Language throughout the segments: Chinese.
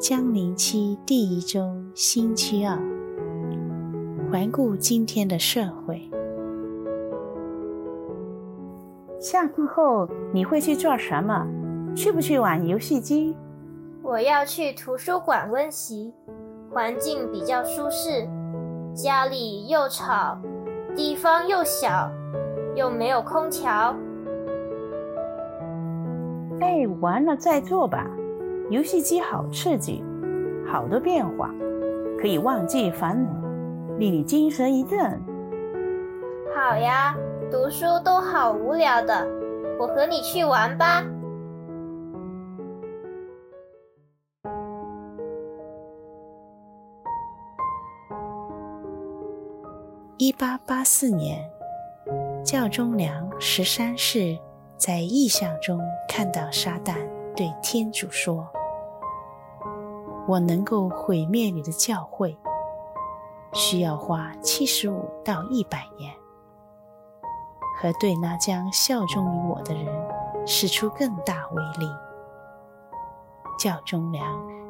将临期第一周星期二，环顾今天的社会。下课后你会去做什么？去不去玩游戏机？我要去图书馆温习，环境比较舒适。家里又吵，地方又小，又没有空调。哎，完了再做吧。游戏机好刺激，好多变化，可以忘记烦恼，令你精神一振。好呀。读书都好无聊的，我和你去玩吧。一八八四年，教忠良十三世在异象中看到撒旦，对天主说：“我能够毁灭你的教会，需要花七十五到一百年。”和对那将效忠于我的人使出更大威力。教宗良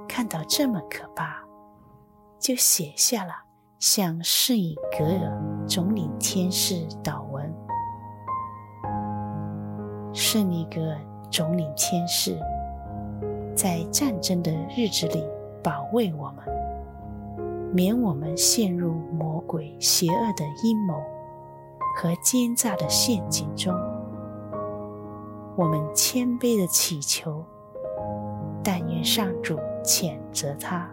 看到这么可怕，就写下了向圣以格尔总领天使祷文。圣尼格尔总领天使在战争的日子里保卫我们，免我们陷入魔鬼邪恶的阴谋。和奸诈的陷阱中，我们谦卑地祈求，但愿上主谴责他。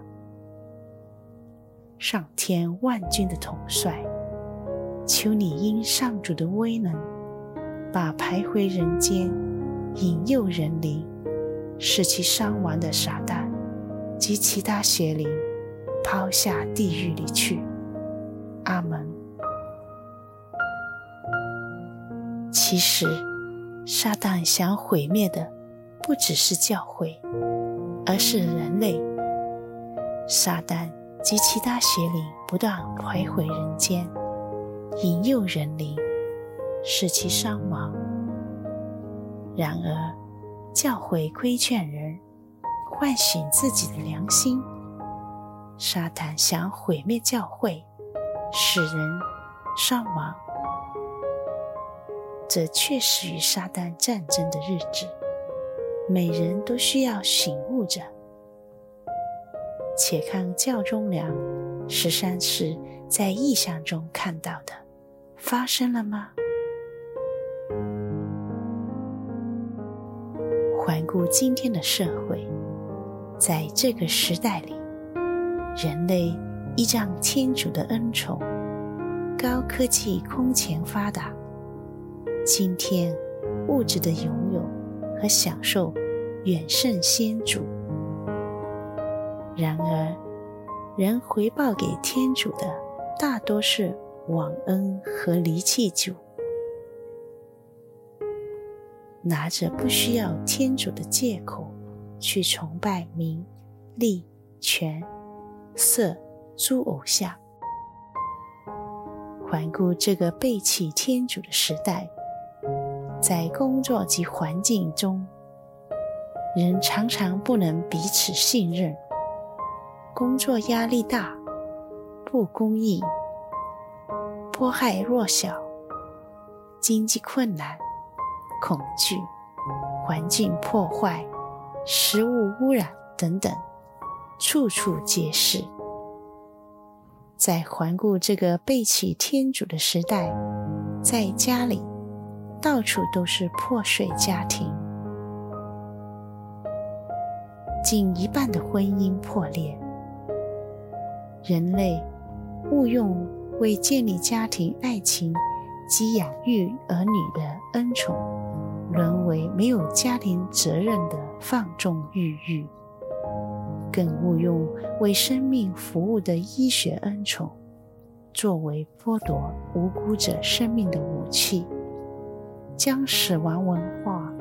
上天万军的统帅，求你因上主的威能，把徘徊人间、引诱人灵、使其伤亡的撒旦及其他邪灵抛下地狱里去。阿门。其实，撒旦想毁灭的不只是教会，而是人类。撒旦及其他邪灵不断徘徊人间，引诱人灵，使其伤亡。然而，教会规劝人，唤醒自己的良心。撒旦想毁灭教会，使人伤亡。这确实与撒旦战争的日子，每人都需要醒悟着。且看教中良十三世在异象中看到的，发生了吗？环顾今天的社会，在这个时代里，人类依仗天主的恩宠，高科技空前发达。今天，物质的拥有和享受远胜先祖。然而，人回报给天主的大多是忘恩和离弃主，拿着不需要天主的借口去崇拜名、利、权、色诸偶像。环顾这个背弃天主的时代。在工作及环境中，人常常不能彼此信任，工作压力大，不公义，迫害弱小，经济困难，恐惧，环境破坏，食物污染等等，处处皆是。在环顾这个背弃天主的时代，在家里。到处都是破碎家庭，近一半的婚姻破裂。人类误用为建立家庭、爱情及养育儿女的恩宠，沦为没有家庭责任的放纵欲欲；更误用为生命服务的医学恩宠，作为剥夺无辜者生命的武器。将死亡文化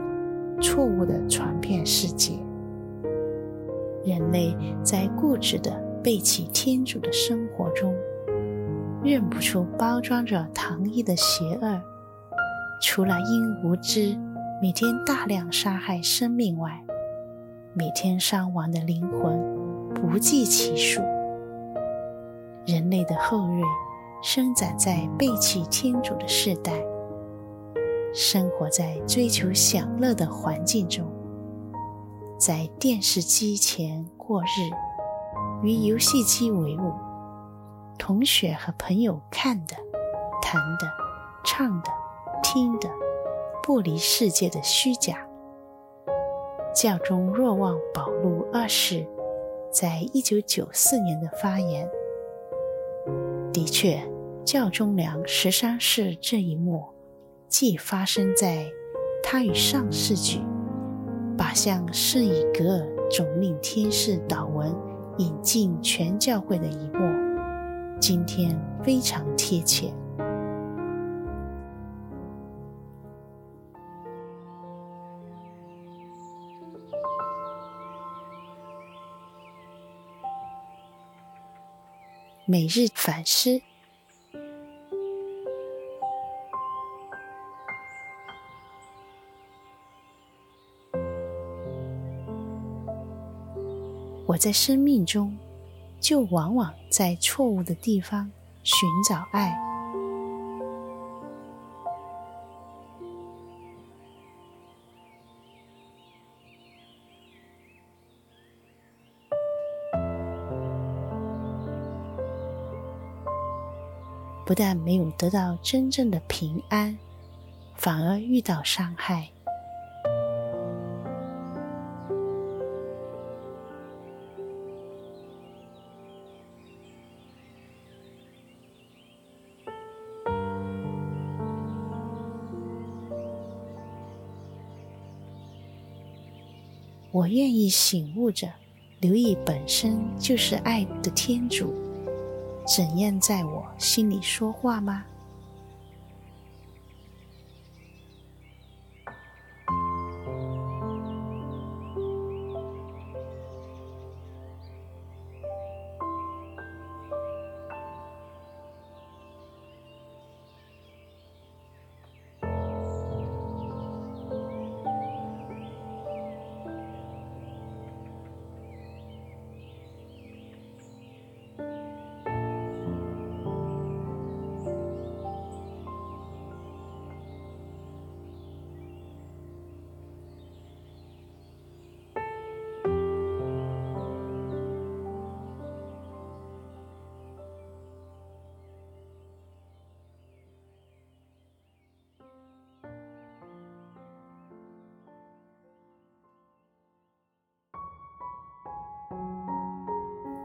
错误地传遍世界，人类在固执地背弃天主的生活中，认不出包装着糖衣的邪恶。除了因无知每天大量杀害生命外，每天伤亡的灵魂不计其数。人类的后裔生长在背弃天主的世代，生活在追求享乐的环境中，在电视机前过日，与游戏机为伍，同学和朋友看的、谈的、唱的、听的，不离世界的虚假。教宗若望保禄二世在一九九四年的发言。的确，教宗良十三世这一幕，既发生在他与上世举把向圣以格尔总领天使祷文引进全教会的一幕，今天非常贴切。每日反思。我在生命中，就往往在错误的地方寻找爱。不但没有得到真正的平安，反而遇到伤害。我愿意醒悟着，留意本身就是爱的天主。怎样在我心里说话吗？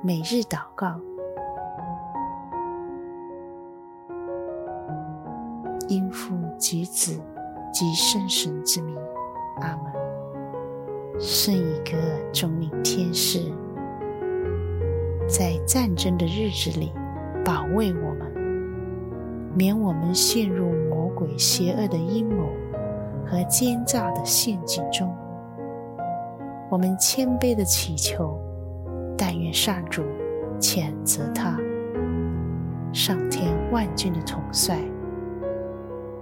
每日祷告，因父及子及圣神之名，阿门。圣一个总领天使，在战争的日子里保卫我们，免我们陷入魔鬼邪恶的阴谋和奸诈的陷阱中。我们谦卑的祈求。但愿上主谴责他，上天万军的统帅，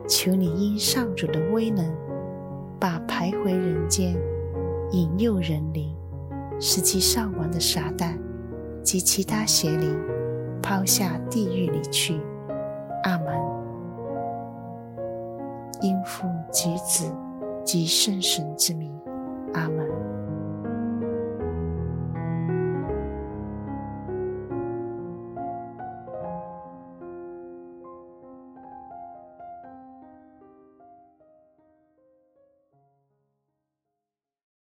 求你因上主的威能，把徘徊人间、引诱人灵、使其上亡的撒旦及其他邪灵抛下地狱里去。阿门。因父及子及圣神之名。阿门。